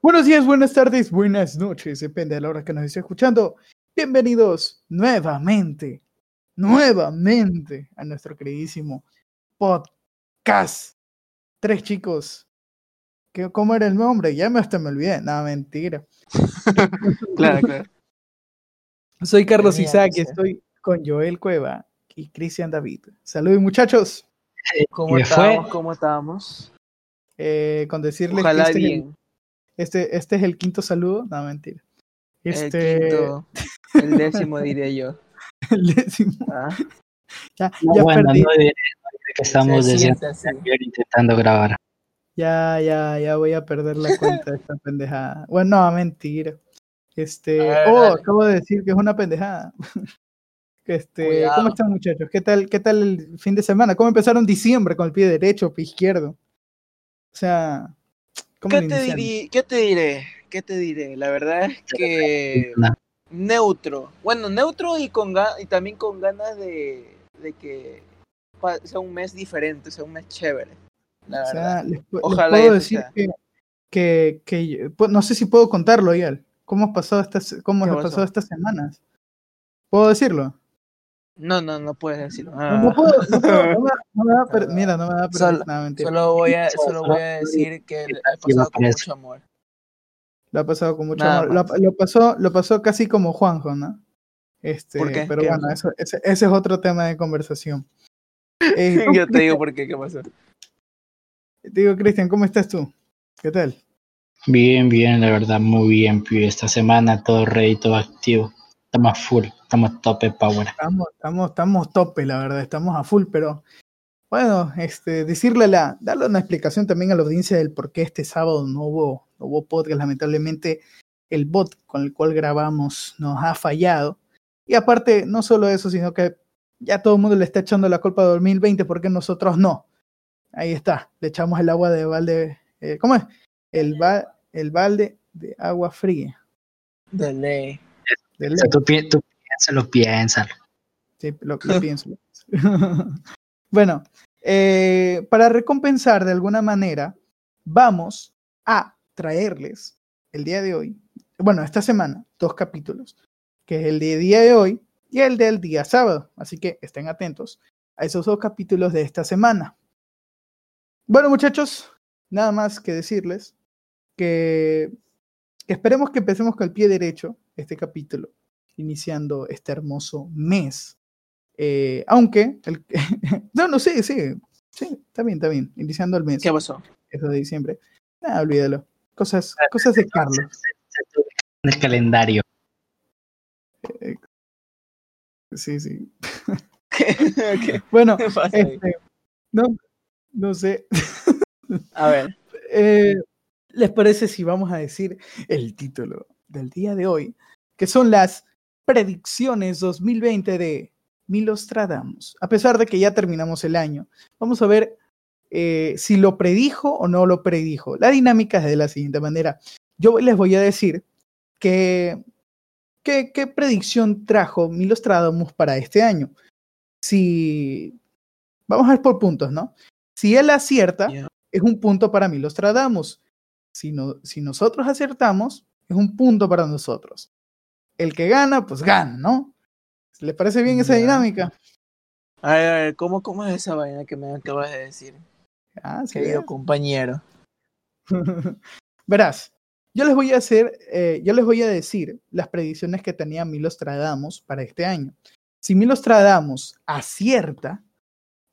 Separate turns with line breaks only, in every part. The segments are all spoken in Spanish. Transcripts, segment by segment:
Buenos días, buenas tardes, buenas noches, depende de la hora que nos esté escuchando. Bienvenidos nuevamente, nuevamente a nuestro queridísimo podcast. Tres chicos. ¿Qué, ¿Cómo era el nombre? Ya me hasta me olvidé. Nada, mentira.
claro, claro.
Soy Carlos
Tenía
Isaac y estoy con Joel Cueva y Cristian David. Saludos muchachos.
¿Cómo
¿Qué fue?
estamos? ¿Cómo estamos?
Eh, con decirles
Ojalá
que este
bien.
Este, este es el quinto saludo. No, mentira. Este,
El quinto, el décimo diría yo.
el décimo.
¿ah?
Ya,
No,
ya
bueno,
perdí.
no diré, no diré que estamos desde ayer intentando grabar.
Ya, ya, ya voy a perder la cuenta de esta pendejada. Bueno, no, mentira. Este,
ver,
oh,
dale.
acabo de decir que es una pendejada. Este,
Cuidado.
¿cómo están muchachos? ¿Qué tal, qué tal el fin de semana? ¿Cómo empezaron diciembre con el pie derecho o pie izquierdo? O sea, ¿cómo
¿Qué te, dirí- ¿Qué te diré? ¿Qué te diré? La verdad es que
No.
neutro. Bueno, neutro y con y también con ganas de, de que sea un mes diferente, sea un mes chévere. La
O
verdad.
sea, les, pu- les
Ojalá
puedo decir
sea.
que, que, que yo- pu- no sé si puedo contarlo, Ial. ¿Cómo has pasado estas, cómo
¿Qué
has
pasó?
pasado estas semanas? ¿Puedo decirlo?
No, no, no puedes decirlo.
No, no puedo, no puedo, no me, no per- mira, no me va a perder
Solo-
nada, mentira.
Solo voy a,
Solo-
voy a decir que
Sí,
pasado con mucho amor.
Lo ha pasado con mucho
Nada
amor. Lo, pasó, lo pasó casi como Juanjo, ¿no? Este,
¿Por qué?
Pero
¿Qué
bueno, eso, ese, ese es otro tema de conversación. Eh, ¿cómo-
Yo te digo por qué, ¿qué pasó?
te digo, Cristian, ¿cómo estás tú? ¿Qué tal?
Bien, bien, la verdad, muy bien, pibe. Esta semana todo ready, todo activo. Estamos full, estamos tope power.
Estamos, estamos, estamos tope, la verdad, estamos a full, pero bueno, este, decirle la, darle una explicación también a la audiencia del por qué este sábado no hubo, no hubo podcast. Lamentablemente, el bot con el cual grabamos nos ha fallado. Y aparte, no solo eso, sino que ya todo el mundo le está echando la culpa de 2020, porque nosotros no. Ahí está, le echamos el agua de balde, eh, ¿cómo es? El, ba- el balde de agua fría.
De ley.
O sea, tú, pi- tú piénsalo, piénsalo.
Sí, lo, lo pienso. lo pienso. bueno, eh, para recompensar de alguna manera, vamos a traerles el día de hoy, bueno, esta semana, dos capítulos, que es el de día de hoy y el del día sábado. Así que estén atentos a esos dos capítulos de esta semana. Bueno, muchachos, nada más que decirles que esperemos que empecemos con el pie derecho este capítulo iniciando este hermoso mes. Eh, aunque, el, no, no, sí, sí, sí, está bien, está bien, iniciando el mes,
¿Qué pasó?
eso de diciembre. Ah, olvídalo. Cosas, cosas de Carlos.
En el calendario.
Sí, sí.
¿Qué
Bueno, este, no, no sé.
A ver,
Eh, ¿Les parece si vamos a decir el título del día de hoy? Que son las predicciones 2020 de Milostradamus. A pesar de que ya terminamos el año, vamos a ver eh, si lo predijo o no lo predijo. La dinámica es de la siguiente manera. Yo les voy a decir que, que- qué predicción trajo Milostradamus para este año. Si vamos a ver por puntos, ¿no? Si él acierta,
Ya.
es un punto para Milostradamus. Si, no, si nosotros acertamos, es un punto para nosotros. El que gana, pues gana, ¿no? ¿Les parece bien esa dinámica?
a ver, a ver, ¿cómo, ¿cómo es esa vaina que me acabas de decir?
Ah, sí,
Querido compañero.
Verás, yo les voy a hacer, eh, yo les voy a decir las predicciones que tenía Milostradamus para este año. Si Milostradamus acierta,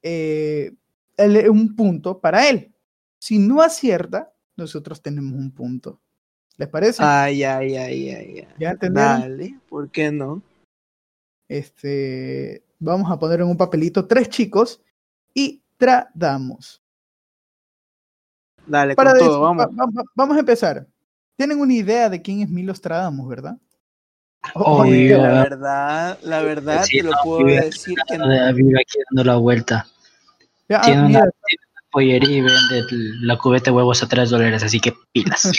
eh, él- un punto para él. Si no acierta, nosotros tenemos un punto. ¿Les parece?
Ay, ay, ay, ay, ay.
¿Ya entendieron?
Dale, ¿por qué no?
Este, vamos a poner en un papelito tres chicos y tradamos.
Dale,
Para
con
decir-
todo, vamos.
va- va- vamos a empezar. Tienen una idea de quién es Milostradamus, ¿verdad?
Obvio.
La verdad, la verdad,
Sí,
te lo
no,
puedo
vive-
decir que no.
Vive aquí dando la vuelta.
Ya, ah, mira,
una pollería y vende la cubeta de huevos a 3 dólares, así que pilas.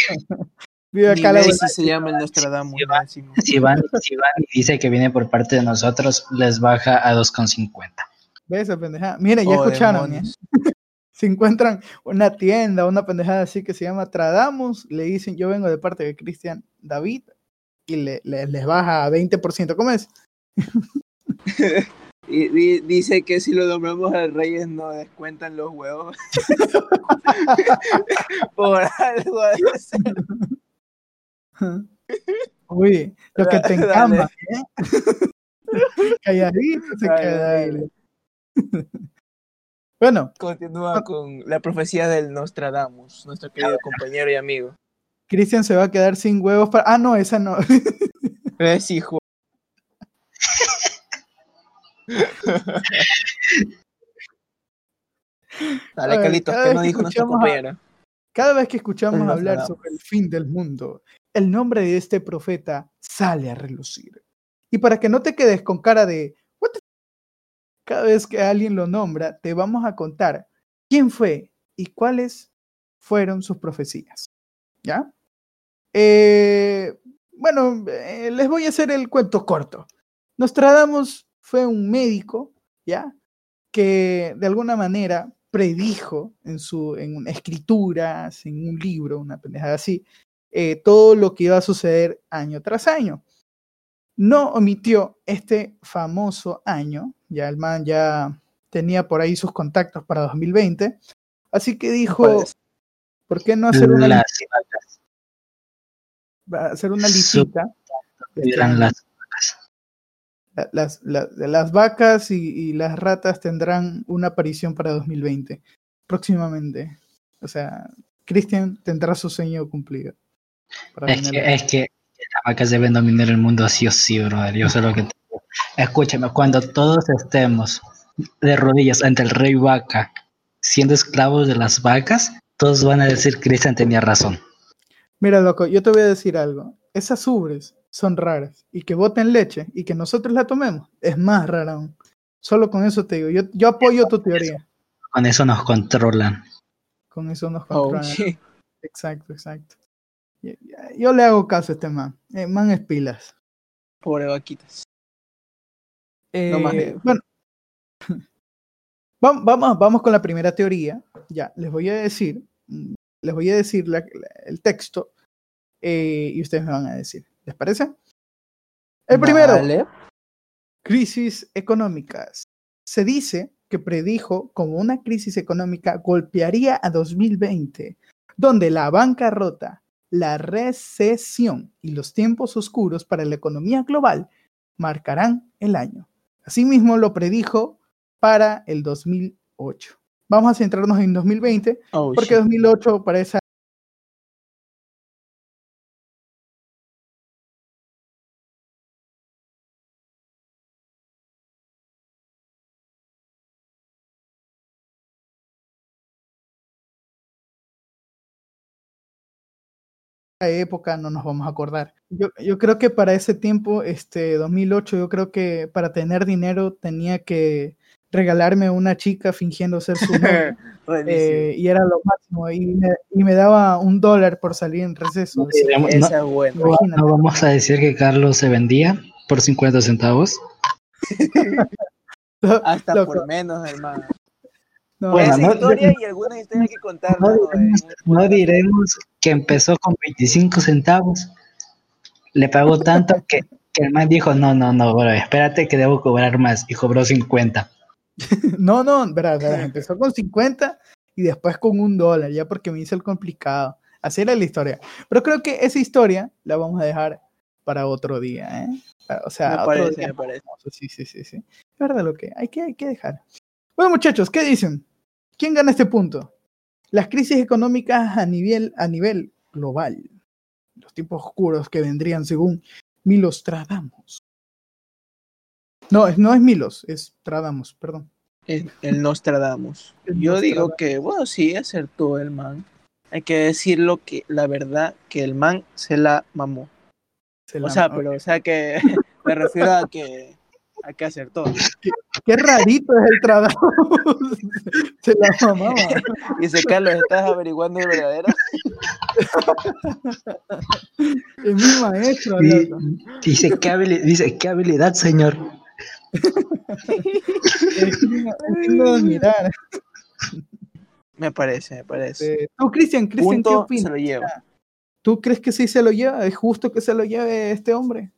vive acá la
se llama el Nostradamus.
Sí, va.
encima.
Si van, si van y dice que viene por parte de nosotros, les baja a 2,50.
Ve esa pendeja. Mira, ya
Oh,
escucharon. ¿eh? si encuentran una tienda, una pendejada así que se llama Tradamos, le dicen, yo vengo de parte de Cristian David y le, le- les baja a 20%. ¿Cómo es?
Y, di- dice que si lo nombramos al Reyes nos descuentan los huevos. Por algo de.
Uy, lo que te encama, ¿eh? Calladito se
Dale,
queda ahí.
dale.
Bueno,
Continúa con la profecía del Nostradamus, nuestro querido compañero y amigo.
Cristian se va a quedar sin huevos para... Ah, no, esa no.
Es hijo. Dale, Carlitos, ¿qué nos dijo nuestro compañero?
Cada vez que escuchamos hablar sobre el fin del mundo, el nombre de este profeta sale a relucir. Y para que no te quedes con cara de "What the f-?", cada vez que alguien lo nombra, te vamos a contar quién fue y cuáles fueron sus profecías. ¿Ya? Eh, bueno, eh, les voy a hacer el cuento corto. Nostradamus fue un médico, ¿ya? Que de alguna manera predijo en, su, en una- escrituras, en un libro, una pendejada así, eh, todo lo que iba a suceder año tras año. No omitió este famoso año, ya el man ya tenía por ahí sus contactos para 2020, así que dijo,
¿Cuál es?
¿por qué no hacer una, hacer una listita?
Eran las
la- las, la- las vacas y, y las ratas tendrán una aparición para 2020, próximamente. O sea, Christian tendrá su sueño cumplido.
Es que, es que las vacas deben dominar el mundo sí o sí, brother. Yo sé lo que te. Escúchame, cuando todos estemos de rodillas ante el rey vaca, siendo esclavos de las vacas, todos van a decir Cristian tenía razón.
Mira, loco, yo te voy a decir algo. Esas ubres son raras y que boten leche y que nosotros la tomemos es más rara aún. Solo con eso te digo. Yo, yo apoyo tu teoría.
Con eso nos controlan.
Con eso nos
Oh,
controlan.
shit.
Exacto, exacto. Yo, yo le hago caso a este man. Eh, man es pilas.
Pobre vaquitas.
Eh,
No más
bueno, vam- vamos, vamos con la primera teoría. Ya, les voy a decir, mm, les voy a decir la- la- el texto eh, y ustedes me van a decir. ¿Les parece? El primero,
Vale.
crisis económicas. Se dice que predijo como una crisis económica golpearía a 2020, donde la bancarrota, la recesión y los tiempos oscuros para la economía global marcarán el año. Asimismo lo predijo para el 2008. Vamos a centrarnos en 2020,
Oh,
porque
shit.
2008 para esa época no nos vamos a acordar. Yo, yo creo que para ese tiempo, este 2008, yo creo que para tener dinero tenía que regalarme una chica fingiendo ser su novia, eh, y era lo máximo y me, y me daba un dólar por salir en receso.
No diremos- no-
Esa es buena.
imagínate.
no vamos a decir que Carlos se vendía por 50 centavos.
Hasta
Loco,
por menos, hermano.
no,
Bueno,
Esa
no-
historia y algunas historias que contar.
No
¿no?
diremos, no diremos que empezó con 25 centavos. Le pagó tanto que, que el man dijo, no, no, no, bro, espérate que debo cobrar más. Y cobró 50.
no, no, verdad, verdad, empezó con 50 y después con un dólar, ya porque me hizo el complicado. Así era la historia. Pero creo que esa historia la vamos a dejar para otro día, ¿eh? O sea,
Me
otro
parece,
día
me parece.
famoso, Sí, sí, sí, sí. Es verdad lo que hay que, hay que dejar. Bueno, muchachos, ¿qué dicen? ¿Quién gana este punto? Las crisis económicas a nivel, a nivel global. Los tiempos oscuros que vendrían según Milos Tradamos. No, no es Milos, es Tradamos, perdón.
El, el Nostradamus.
El
Yo digo que, bueno, sí, acertó el man. Hay que decir lo que, la verdad, que el man se la mamó.
Se
O
la-
sea,
ok.
pero, o sea, que me refiero a que, a que acertó.
Qué rarito es el Tradamos. Se la mamaba.
Dice, Carlos, ¿estás averiguando el verdadero?
Es mi maestro,
Y- dice, ¿qué habili- dice, ¿qué habilidad, señor?
De admirar.
Me parece, me parece.
Eh, Tú, Cristian, Cristian, ¿qué opinas?
se lo lleva.
¿Tú crees que sí se lo lleva? ¿Es justo que se lo lleve este hombre?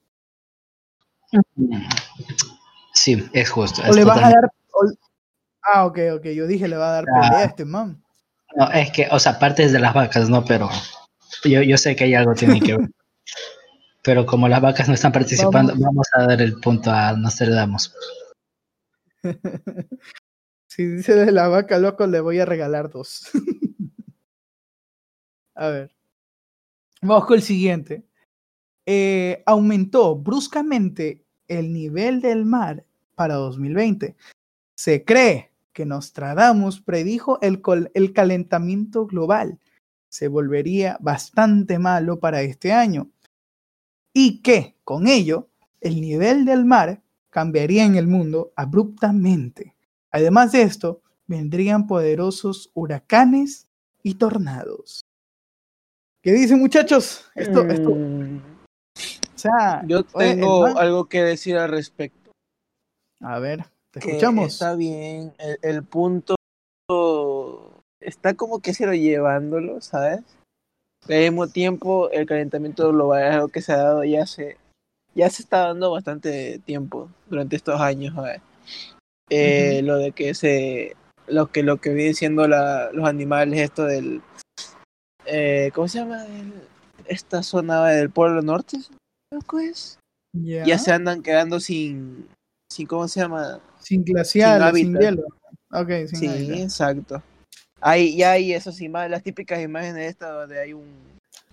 Sí, es justo.
¿O le vas a dar... o- Ah, ok, ok. Yo dije, le va a dar
Ah.
pelea a este man.
No, es que, o sea, aparte es de las vacas, no, pero yo, yo sé que hay algo tiene que ver. Pero como las vacas no están participando,
Vamos.
vamos, a dar el punto a Nostradamus.
Si dice de la vaca, loco, le voy a regalar dos. a ver. Vamos con el siguiente. Eh, aumentó bruscamente el nivel del mar para 2020. Se cree que Nostradamus predijo el, el calentamiento global. Se volvería bastante malo para este año. Y que, con ello, el nivel del mar cambiaría en el mundo abruptamente. Además de esto, vendrían poderosos huracanes y tornados. ¿Qué dicen muchachos? Esto, esto, o
Mm,
sea,
Yo tengo
man-
algo que decir al respecto.
A ver, te escuchamos.
Está bien, el, el punto está como que se lo llevándolo, ¿sabes? Pero al mismo tiempo, el calentamiento global es algo que se ha dado ya se, ya se está dando bastante tiempo durante estos años, ¿sabes? Eh, Lo de que se, lo que lo que vienen siendo la, los animales, esto del, eh, ¿cómo se llama? El- esta zona del Polo Norte, que es.
Ya.
Ya se andan quedando sin, sin, ¿cómo se llama?
Sin glacial, sin,
hábitat.
hielo. Ok, sin
Sí,
hábitat.
exacto. Hay, ya hay esas imágenes, las típicas imágenes estas donde hay un,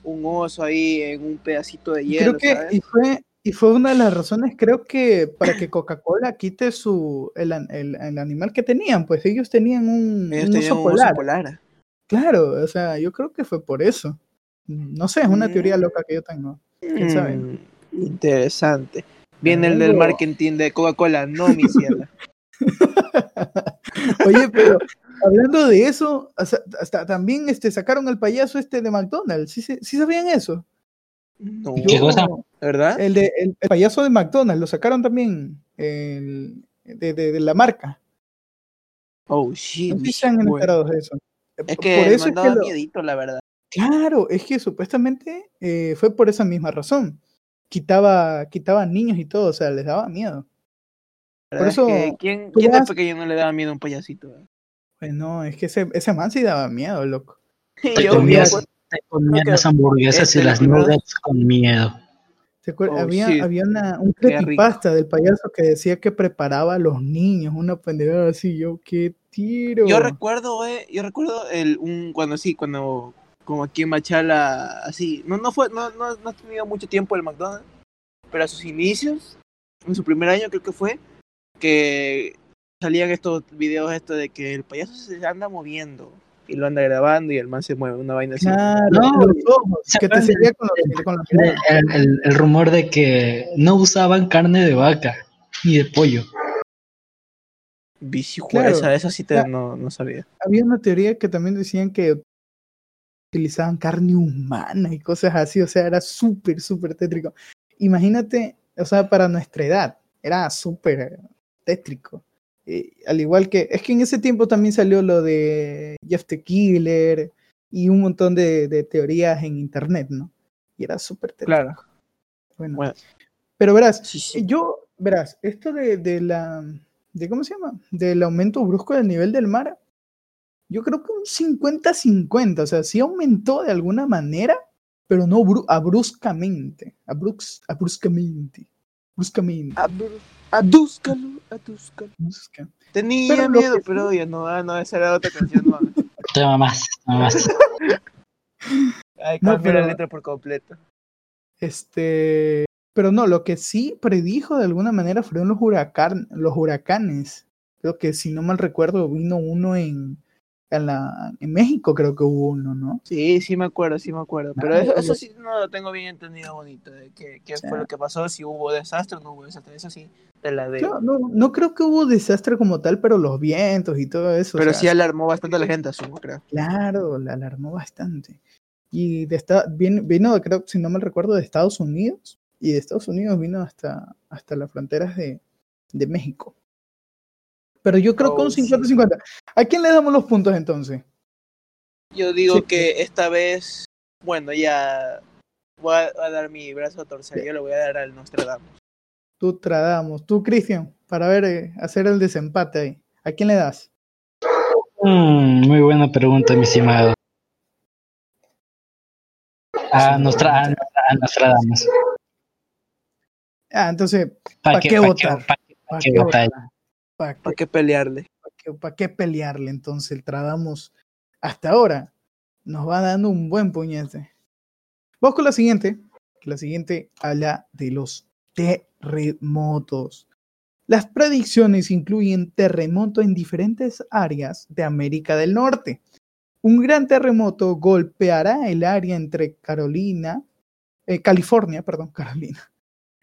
un oso ahí en un pedacito de
Y
hielo,
creo que
¿sabes?
y fue y fue una de las razones, creo que para que Coca-Cola quite su el, el- el animal que tenían, pues ellos tenían un,
Ellos
un
tenían
oso
un oso
polar. Claro, o sea, yo creo que fue por eso. No sé, es una
Mm.
teoría loca que yo tengo. ¿Quién sabe?
Mm, interesante. Viene el del marketing de Coca-Cola, no, mi ciela.
Oye, pero hablando de eso, hasta, hasta también este, sacaron el payaso este de McDonald's. ¿Sí, se- sí sabían eso?
No,
¿Qué cosa?
¿verdad?
El, de, el, el payaso de McDonald's, lo sacaron también el- de, de- de la marca.
Oh, shit.
No sé si están
bueno.
enterados de eso.
Es
Por
que
eso
me
es que lo-
miedito, la verdad.
Claro, es que supuestamente eh, fue por esa misma razón. Quitaba, quitaba niños y todo, o sea, les daba miedo.
Es
eso,
que ¿Quién, quién de pequeño no le daba miedo a un payasito? eh?
Pues no, es que ese, ese man sí daba miedo, loco.
Te
Yo-
comías,
yo-
te comías
que
las hamburguesas
este
y las nuggets con miedo.
Oh,
había había una, un creepypasta del payaso que decía que preparaba a los niños, una pendejada así, yo, qué tiro.
Yo recuerdo, eh, yo recuerdo el un cuando sí, cuando como aquí en Machala, así, no no fue no no no ha tenido mucho tiempo el McDonald's, pero a sus inicios, en su primer año creo que fue que salían estos videos esto de que el payaso se anda moviendo y lo anda grabando y el man se mueve, una vaina así.
Claro,
No,
los ojos,
¿se
que te seguía con, los-.
El, el- el rumor de que no usaban carne de vaca ni de pollo.
Bici,
Claro.
esa, esa sí te, no, no sabía.
Había una teoría que también decían que utilizaban carne humana y cosas así, o sea, era súper, súper tétrico. Imagínate, o sea, para nuestra edad, era súper tétrico. Eh, al igual que, es que en ese tiempo también salió lo de Jeff the Killer y un montón de, de teorías en internet, ¿no? Y era súper tétrico.
Claro.
Bueno,
Bueno,
pero verás,
sí, sí.
yo, verás, esto de, de la, de cómo se llama, del aumento brusco del nivel del mar, yo creo que un 50-50, o sea, sí aumentó de alguna manera, pero no bru- abruscamente, abrux, abruscamente, bruscamente.
Adúscalo. Tenía
Pero
miedo, pero ya no, ah, no, esa era otra canción. No.
Toma más, toma más.
Ay,
No,
cambié la
pero-
letra por completo.
Este, pero no, lo que sí predijo de alguna manera fueron los, huracan, los huracanes. Creo que si no mal recuerdo, vino uno en, en, la, en México, creo que hubo uno, ¿no?
Sí, sí me acuerdo, sí me acuerdo. Pero
Ah,
eso, sí no lo tengo bien entendido bonito. De qué, fue lo que pasó, si hubo desastre o no hubo desastre. Eso sí, te la de.
Claro, no, no creo que hubo desastre como tal, pero los vientos y todo eso. o
pero
sea,
sí alarmó bastante a la gente, asumo, creo.
Claro, la alarmó bastante. Y de esta, vino, vino, creo, si no mal recuerdo, de Estados Unidos. Y de Estados Unidos vino hasta, hasta las fronteras de, de México. Pero yo creo que
Oh,
un
sí.
50-50. ¿A quién le damos los puntos entonces?
Yo digo
Sí.
que esta vez, bueno, ya voy a, a dar mi brazo a torcer. Yo le voy a dar al Nostradamus.
Tú tradamos. Tú, Cristian, para ver, eh, hacer el desempate ahí. ¿A quién le das?
Mm, muy buena pregunta, mi estimado. A Nostra, a, a Nostradamus.
Ah, entonces,
¿Para
¿Pa'
qué,
qué
pa'
votar?
qué- pa' qué-
¿para
qué
qué,
votar?
votar? ¿Para qué,
¿Para qué pelearle?
pa' qué- pelearle? Entonces, el tradamos hasta ahora nos va dando un buen puñete. Vamos con la siguiente. La siguiente habla de los terremotos. Las predicciones incluyen terremotos en diferentes áreas de América del Norte. Un gran terremoto golpeará el área entre Carolina, eh, California, perdón, Carolina.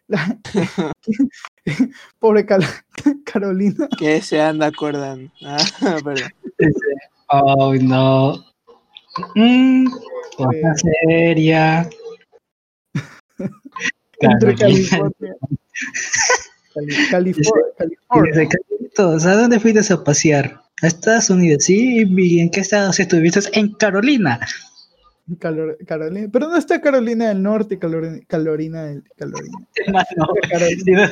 La- Pobre Cal- Carolina.
Que se anda acordando. Ah, perdón.
Oh, no. Mm, cosa seria.
Entre. California. Cali- Califor- California.
Carlitos, ¿a dónde fuiste a pasear? A Estados Unidos, sí. ¿Y en qué estados estuviste? En Carolina.
Calor- Carolina. Pero no está Carolina del Norte Calor- Carolina del Carolina.
Hermano,
Carolina.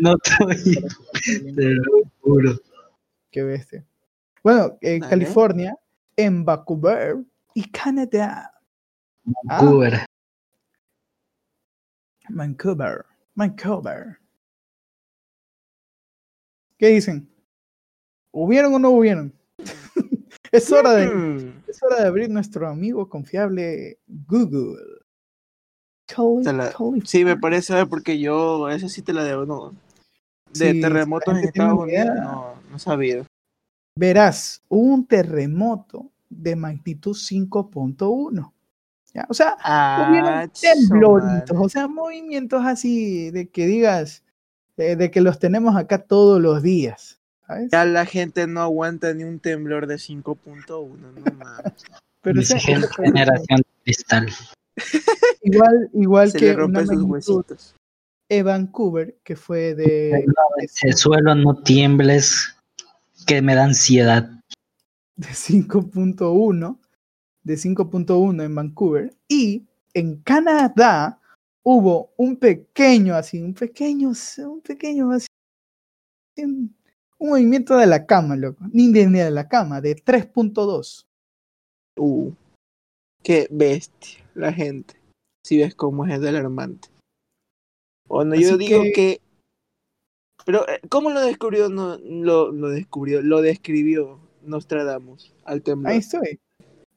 No-. Te lo juro.
Qué bestia. Bueno, en
Dale.
California, en Vancouver y Canadá. Ah.
Vancouver.
Vancouver. Vancouver. ¿Qué dicen? ¿Hubieron o no hubieron? es hora de
Mm,
Es hora de abrir nuestro amigo confiable Google.
La-
California.
Sí, me parece, ver, porque yo, esa sí te la debo, no. De
Sí,
terremotos en Estados. Unidos, no, no he sabido.
Verás, hubo un terremoto de magnitud 5.1. ¿ya? O sea, hubieron
Ah,
tembloritos,
chomar.
o sea, movimientos así de que digas, eh, de que los tenemos acá todos los días. ¿sabes?
Ya la gente no aguanta ni un temblor de 5.1, no mames.
Pero fue
generación cristal.
igual, igual
Se
que
le sus huesitos.
de Vancouver, que fue de,
El suelo no tiembles, que me da ansiedad.
de 5.1, de 5.1 en Vancouver, y en Canadá hubo un pequeño así, un pequeño, un pequeño así, un, un movimiento de la cama, loco, ni de, ni de la cama, de 3.2.
Uh, qué bestia la gente. Si ves cómo es de alarmante. Bueno, yo
Así
digo
que-
que... Pero, eh, ¿cómo lo descubrió? No, lo, lo descubrió, lo describió Nostradamus al temblor.
Ahí estoy.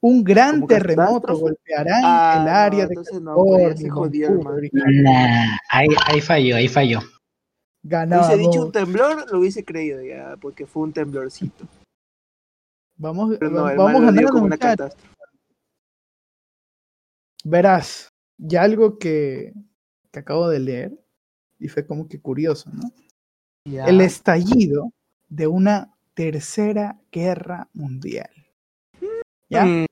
Un gran terremoto golpeará
Ah,
el
no,
área de
entonces no, pues
California,
el
Vancouver y
Nah, ahí, ahí falló, ahí falló.
Ganamos.
Hubiese dicho un temblor, lo hubiese creído ya, porque fue un temblorcito.
Vamos,
Pero no, el
vamos
dio
ganando,
como una catástrofe.
Verás, ya algo que, que acabo de leer y fue como que curioso, ¿no? El estallido de una tercera guerra mundial. ¿Ya?
Mm,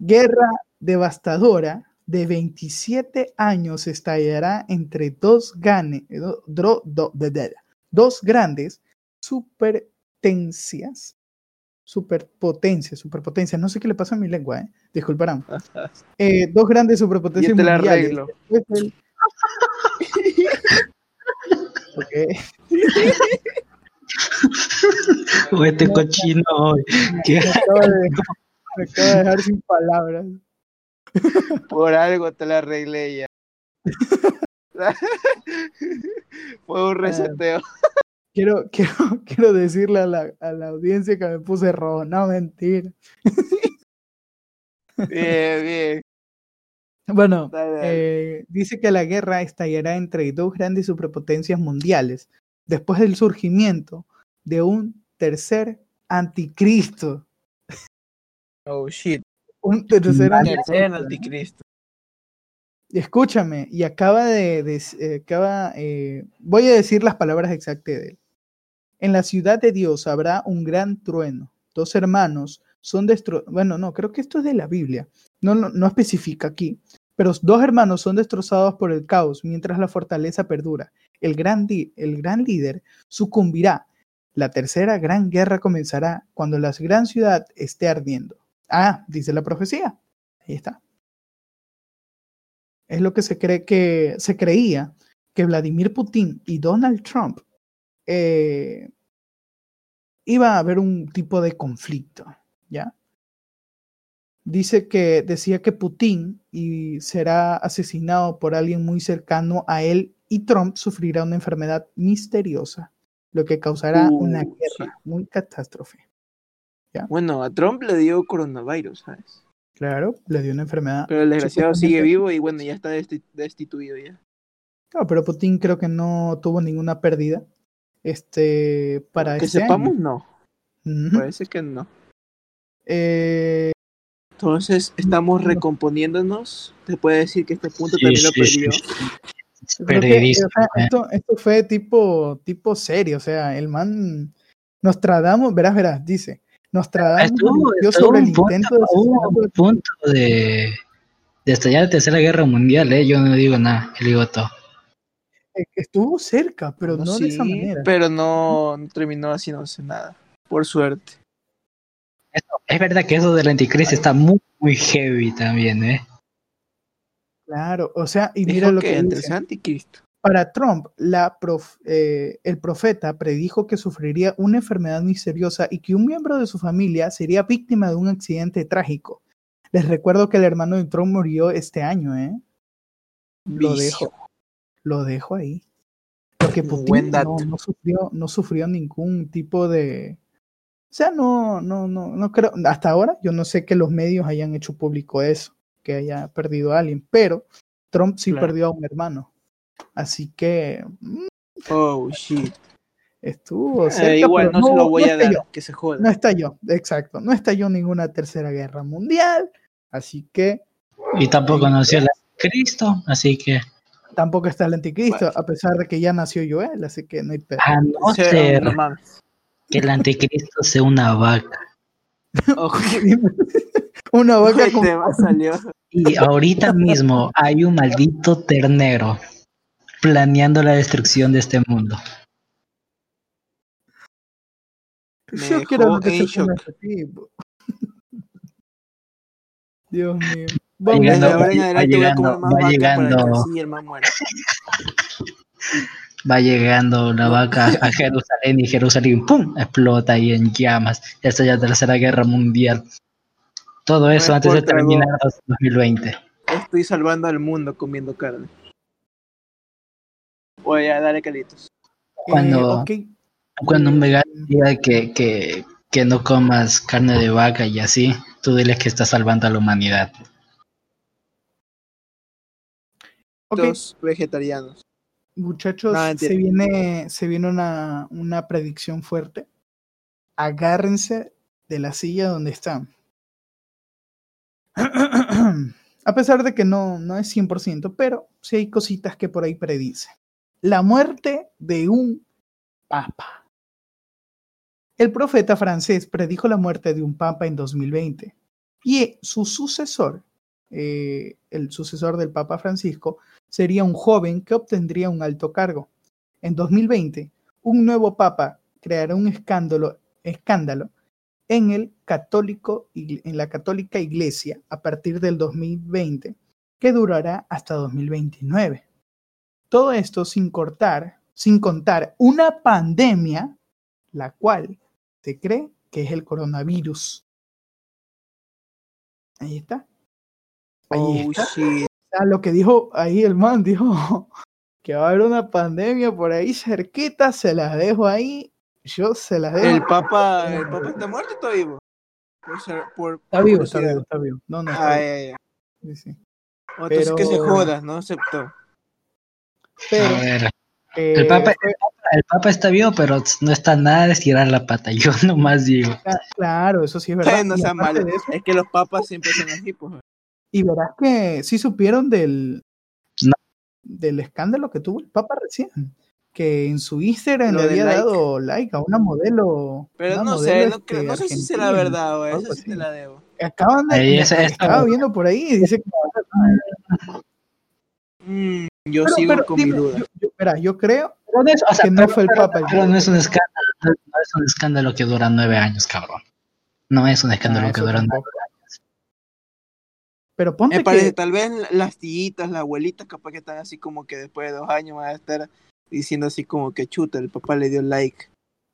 Guerra devastadora de 27 años estallará entre dos, gane, do- do- de- de- dos grandes supertencias. Superpotencias, superpotencias. No sé qué le pasa a mi lengua, ¿eh? Disculparán. Eh, dos grandes superpotencias
Yo te la
mundiales.
arreglo.
Ok.
O este cochino.
Me acaba de, me acaba de dejar sin palabras.
Por algo te la arreglé ya. Fue un reseteo.
Quiero, quiero, quiero decirle a la, a la audiencia que me puse rojo. No, mentira.
Bien, bien.
Bueno,
Dale, dale.
eh, dice que la guerra estallará entre dos grandes superpotencias mundiales después del surgimiento de un tercer anticristo.
Oh shit.
Un tercer anticristo.
Tercer anticristo.
Escúchame, y acaba de, de- eh, acaba, eh, voy a decir las palabras exactas de él. En la ciudad de Dios habrá un gran trueno. Dos hermanos son destrozados. Bueno, no, creo que esto es de la Biblia. No, no, no especifica aquí. Pero dos hermanos son destrozados por el caos mientras la fortaleza perdura. El gran, el gran líder sucumbirá. La tercera gran guerra comenzará cuando la gran ciudad esté ardiendo. Ah, dice la profecía. Ahí está. Es lo que se cree que se creía que Vladimir Putin y Donald Trump eh, iba a haber un tipo de conflicto, ¿ya? Dice que decía que Putin y será asesinado por alguien muy cercano a él y Trump sufrirá una enfermedad misteriosa, lo que causará
Uh,
una
sí.
guerra, muy catástrofe.
Bueno, a Trump le dio coronavirus, ¿sabes?
Claro, le dio una enfermedad.
Pero el desgraciado sigue vivo y bueno, ya está desti- destituido ya.
Claro, pero Putin creo que no tuvo ninguna pérdida. Este, para
que
este
sepamos,
año.
no. Parece que no.
Eh,
Entonces, estamos recomponiéndonos. Te puede decir que este punto
Sí,
también lo
sí,
perdió.
sí.
Creo que,
Perdidísimo,
o sea,
eh.
esto, esto fue tipo, tipo serio, o sea, el man Nostradamus, verás, verás, dice, Nostradamus
estuvo
sobre el
un punto,
intento de
un
de-
punto de, de estallar la tercera guerra mundial, ¿eh? Yo no digo nada, yo digo todo.
Estuvo cerca, pero no de esa manera.
Pero no, no terminó haciéndose nada. Por suerte.
Eso- es verdad que eso del anticristo está muy, muy heavy también, ¿eh?
Claro, o sea, y mira
Dijo
lo
que
que
anticristo.
Para Trump, la prof- eh, el profeta predijo que sufriría una enfermedad misteriosa y que un miembro de su familia sería víctima de un accidente trágico. Les recuerdo que el hermano de Trump murió este año, ¿eh? Lo
Vicio.
dejo. Lo dejo ahí. Porque Putin no, no sufrió, no sufrió ningún tipo de. O sea, no, no, no, no creo. Hasta ahora, yo no sé que los medios hayan hecho público eso, que haya perdido a alguien, pero Trump sí
Claro.
perdió a un hermano. Así que mm,
Oh, shit.
estuvo
Eh,
cerca,
igual
pero
no, se lo voy a dar.
estalló,
Que se joda.
no estalló, exacto. No estalló ninguna tercera guerra mundial. Así que
Y tampoco conoció el anticristo, así que
tampoco está el anticristo,
Bueno.
a pesar de que ya nació Joel, así que no hay pedo.
a no ser
no mames.
que el anticristo sea una vaca.
Una vaca
¿qué
con
salió?
Y ahorita mismo hay un maldito ternero planeando la destrucción de este mundo.
Me
Yo quiero que se. Dios mío.
Va
Vamos,
llegando,
ahora en
va
adelante voy a comer
llegando,
más
va
vaca para
llegando.
que así el man muera.
Va llegando la vaca a Jerusalén y Jerusalén ¡pum! explota ahí en llamas. Esta ya es la tercera guerra mundial. Todo eso
es
antes de terminar 2020.
Estoy salvando al mundo comiendo carne. Voy a darle calitos.
Cuando,
eh, ok.
cuando un
Mm,
vegano diga que, que, que no comas carne de vaca y así, tú dile que estás salvando a la humanidad.
Ok,
Dos vegetarianos.
muchachos,
No,
se viene, se viene una, una predicción fuerte. Agárrense de la silla donde están. A pesar de que no, no es 100%, pero sí hay cositas que por ahí predice. La muerte de un papa. El profeta francés predijo la muerte de un papa en 2020 y su sucesor, eh, el sucesor del papa Francisco, sería un joven que obtendría un alto cargo. En 2020, un nuevo papa creará un escándalo, escándalo en, el católico, en la católica iglesia a partir del 2020, que durará hasta 2029. Todo esto sin cortar, sin contar una pandemia, la cual se cree que es el coronavirus. Ahí está. Ahí
Oh,
está.
shit.
O sea, lo que dijo ahí el man, dijo que va a haber una pandemia por ahí cerquita, se las dejo ahí, yo se las dejo.
El papa, el papa está muerto o está vivo. Por ser- por-
Está
por
vivo, está vivo, está vivo. No, no, está
Ah,
vivo.
ya, ya.
Sí, sí.
O Entonces que se
Pero-
joda, no aceptó.
Pero,
A ver,
eh,
el papa, el papa, el papa está vivo, pero no está nada de estirar la pata. Yo nomás digo.
cla- claro, eso sí es verdad.
no
aparte
malo.
de eso,
Es que los papas siempre son así, pues.
Y verás que sí supieron del,
No.
del escándalo que tuvo el Papa recién. Que en su Instagram
Lo
le había
like.
dado like a una modelo.
Pero
una
no
modelo,
sé, no,
este,
creo, no sé si será verdad o
algo
eso sí te la debo.
Acaban de.
Ahí
estaba viendo por ahí y dice que.
Mm, yo
Pero-
sigo
pero
con
dime,
mi duda.
yo- yo- mira, yo creo
o sea,
que no
pero-
fue el
pero-
papa
pero no es un escándalo. No es un escándalo que dura nueve años, cabrón. No es un escándalo
Ah,
que dura nueve
tampoco. Pero ponte
Me parece,
que
tal vez las tiitas, las abuelitas, capaz que están así como que después de dos años van a estar diciendo así como que chuta, el papá le dio like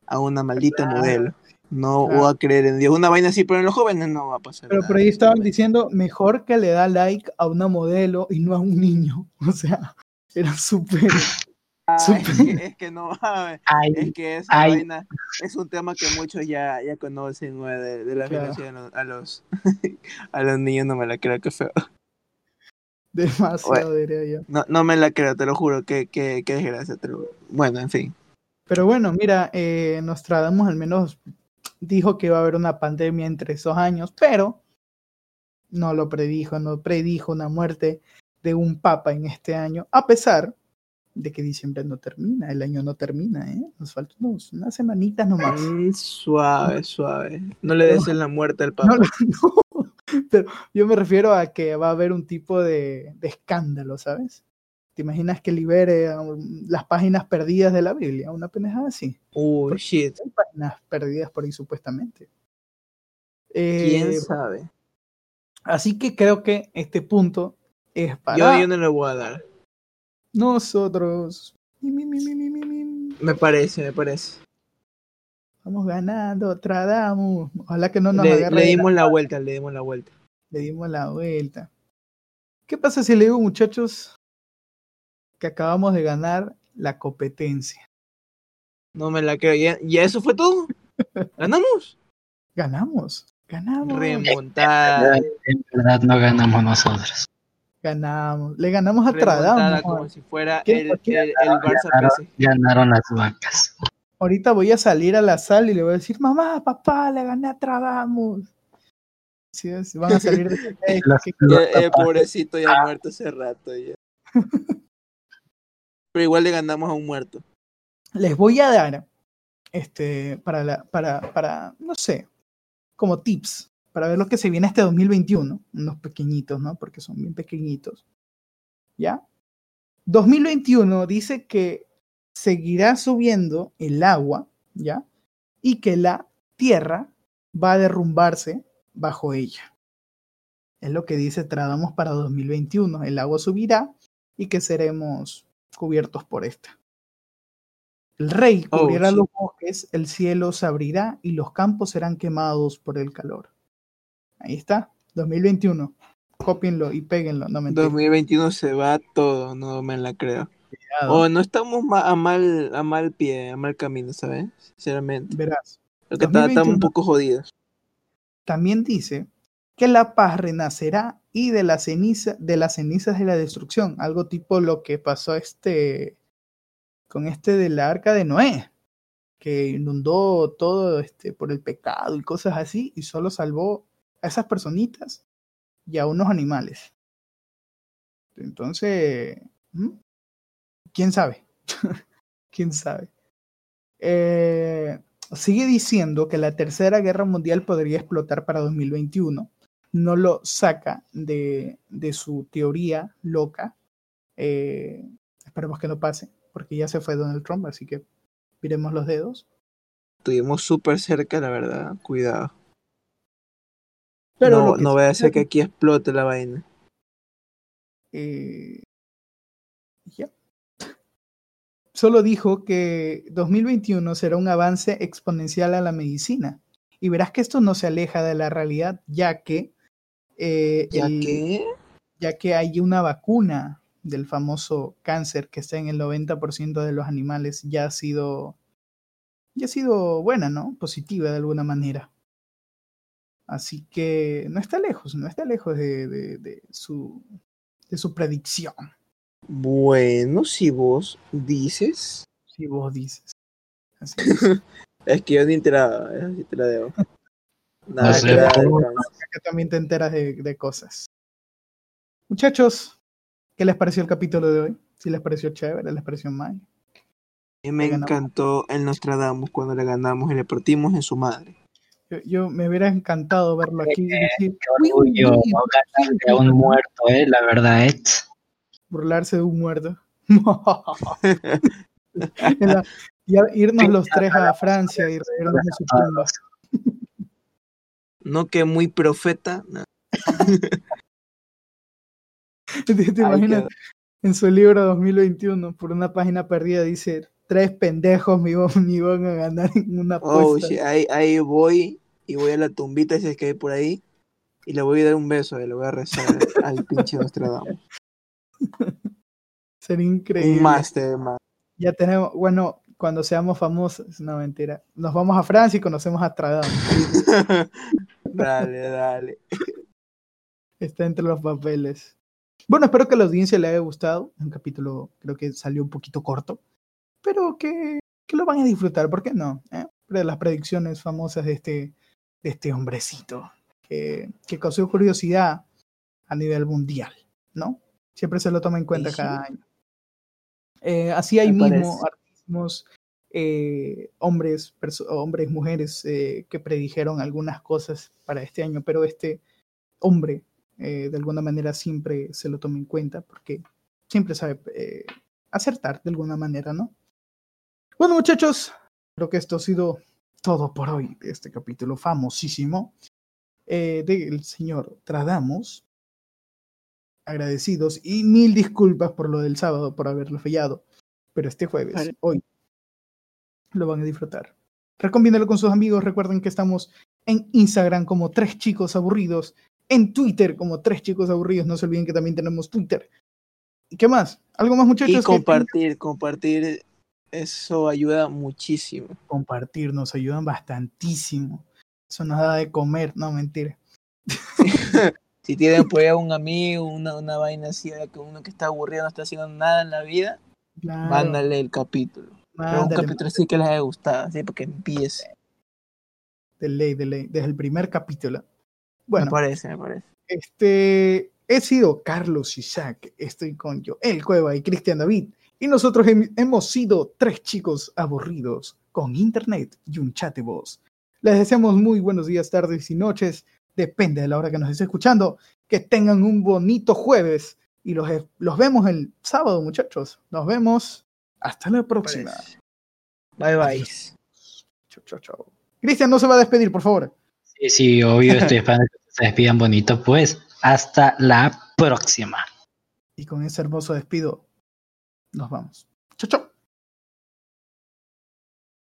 a una maldita
Claro.
modelo. No
Claro.
va a creer en Dios. Una vaina así, pero en los jóvenes no va a pasar.
Pero
nada
por ahí estaban diciendo mejor que le da like a una modelo y no a un niño. O sea, era súper.
Es, que, es que no.
Ay,
Es que esa
Ay.
vaina es un tema que muchos ya, ya conocen, güey, de, de la
Claro.
violencia a los, a los, niños. No me la creo, que feo.
Demasiado, diría yo.
No, no me la creo, te lo juro. Que, que, que desgracia. Te lo... Bueno, en fin.
Pero bueno, mira, eh, Nostradamus al menos dijo que iba a haber una pandemia entre esos años, pero no lo predijo, no predijo una muerte de un papa en este año, a pesar de que diciembre no termina, el año no termina, ¿eh? Nos faltan unos- unas semanitas nomás.
Mm, suave, suave. No le des la muerte al
No,
papá.
no, pero yo me refiero a que va a haber un tipo de, de escándalo, ¿sabes? ¿Te imaginas que libere um, las páginas perdidas de la Biblia? Una pendejada así.
Uy, shit.
Hay páginas perdidas por ahí supuestamente.
¿Quién
Eh,
sabe?
así que creo que este punto es para
Yo, yo no le voy a dar.
Nosotros.
Me parece, me parece.
Vamos ganando, tradamos. Ojalá que no nos
Le,
agarre
le
la-
dimos la vuelta, le dimos la vuelta.
le dimos la vuelta. ¿Qué pasa si le digo, muchachos, que acabamos de ganar la competencia?
No me la creo. ¿Ya, ya eso fue todo? ¿Ganamos?
Ganamos, ganamos,
Remontada.
en verdad no ganamos nosotros.
Ganamos. Le ganamos a Tradamos.
como si fuera
¿Qué?
el,
¿Por qué?
el, el Barça
Ganaron, ganaron las vacas.
Ahorita voy a salir a la sala y le voy a decir, mamá, papá, le gané a Tradamos. Sí, van a salir de "Ey,
Los-
¿qué-
los
Ya, el
papás.
pobrecito ya muerto hace rato ya. Pero igual le ganamos a un muerto.
les voy a dar este para la para para no sé como tips para ver lo que se viene este 2021 unos pequeñitos no porque son bien pequeñitos. Ya 2021 dice que seguirá subiendo el agua ya y que la tierra va a derrumbarse bajo ella. Es lo que dice Tradamos para 2021 el agua subirá y que seremos cubiertos por esta. El rey
Oh,
cubrirá
sí.
los bosques, el cielo se abrirá y los campos serán quemados por el calor. Ahí está, 2021. Cópienlo y péguenlo, no me
2021 se va todo, no me la creo. O no estamos a mal a mal pie, a mal camino, ¿sabes? Sinceramente.
Verás.
Porque ta- estamos
2021.
un poco jodidos.
También dice que la paz renacerá y de la ceniza, de las cenizas de la destrucción, algo tipo lo que pasó este con este del arca de Noé, que inundó todo este por el pecado y cosas así y solo salvó a esas personitas y a unos animales. Entonces. ¿quién sabe? ¿Quién sabe? Eh, sigue diciendo que la tercera guerra mundial podría explotar para 2021. No lo saca de, de su teoría loca. Eh, esperemos que no pase, porque ya se fue Donald Trump, así que miremos los dedos.
Estuvimos súper cerca, la verdad. Cuidado.
Pero
no, no vaya a ser que aquí explote la vaina.
eh, ya. Solo dijo que 2021 será un avance exponencial a la medicina. Y verás que esto no se aleja de la realidad, ya que, eh,
¿Ya
el-
que?
ya que hay una vacuna del famoso cáncer que está en el 90% de los animales, ya ha sido, ya ha sido buena, ¿no? Positiva de alguna manera. Así que no está lejos, no está lejos de, de- de su, de su predicción,
Bueno, si vos dices.
si vos dices. Así es.
Es que yo ni enteraba, eh, te la debo. Nada,
sé,
que
también te enteras de, de cosas. Muchachos, ¿qué les pareció el capítulo de hoy? Si les pareció chévere, les pareció mal.
Y me encantó el Nostradamus cuando le ganamos y le partimos en su madre.
Yo, yo me hubiera encantado verlo aquí y decir,
Qué orgullo
"Uy, uy,
no ganarle a un muerto, eh, la verdad es.
burlarse de un muerto. la, Y a- irnos los tres a Francia y reírnos de su tumba.
No que muy profeta. no.
¿Te, te
Ay,
imaginas?
qué-
En su libro 2021, por una página perdida, dice: Tres pendejos me iban, me iban a ganar en una
Oh,
apuesta.
shit, ahí, ahí voy y voy a la tumbita si es que hay por ahí y le voy a dar un beso y le voy a rezar al pinche Nostradamus.
Sería increíble.
Un máster más.
Ya tenemos, bueno, cuando seamos famosos, no mentira. Nos vamos a Francia y conocemos a Stradam.
dale, dale.
Está entre los papeles. Bueno, espero que a la audiencia le haya gustado. Un capítulo creo que salió un poquito corto, pero que, que lo van a disfrutar, ¿por qué no? ¿Eh? De las predicciones famosas de este, de este hombrecito que, que causó curiosidad a nivel mundial, ¿no? Siempre se lo toma en cuenta
Sí.
cada año. Eh, así hay
Me
mismo artismos, eh, hombres, hombres, mujeres eh, que predijeron algunas cosas para este año, pero este hombre de alguna manera siempre se lo toma en cuenta porque siempre sabe acertar de alguna manera, ¿no? Bueno, muchachos, creo que esto ha sido todo por hoy de este capítulo famosísimo eh, del señor Tradamos. Agradecidos y mil disculpas por lo del sábado, por haberlo fallado. Pero este jueves,
Vale.
hoy, lo van a disfrutar. Recomiéndalo con sus amigos. Recuerden que estamos en Instagram como Tres Chicos Aburridos, en Twitter como Tres Chicos Aburridos. No se olviden que también tenemos Twitter. ¿Y qué más? ¿Algo más, muchachos?
Y
que
compartir, compartir, eso ayuda muchísimo.
compartir, nos ayudan bastantísimo. Eso nos da de comer, no mentira.
Si tienen por ahí un amigo, una, una vaina así, que uno que está aburrido no está haciendo nada en la vida,
Claro,
mándale el capítulo. Pero un capítulo así que les haya gustado, así para que empiece.
de ley, de ley, desde el primer capítulo.
Me
Bueno,
parece, me parece.
este he sido Carlos Isaac, estoy con yo, El Cueva y Cristian David, y nosotros hem- hemos sido tres chicos aburridos con internet y un chat de voz. Les deseamos muy buenos días, tardes y noches, depende de la hora que nos esté escuchando. Que tengan un bonito jueves y los, los vemos el sábado, muchachos. Nos vemos. Hasta la próxima.
Bye bye.
Chau, chau, chau. Cristian, no se va a despedir, por favor.
Sí, sí, obvio, estoy esperando que se despidan bonito. Pues hasta la próxima.
Y con ese hermoso despido, nos vamos.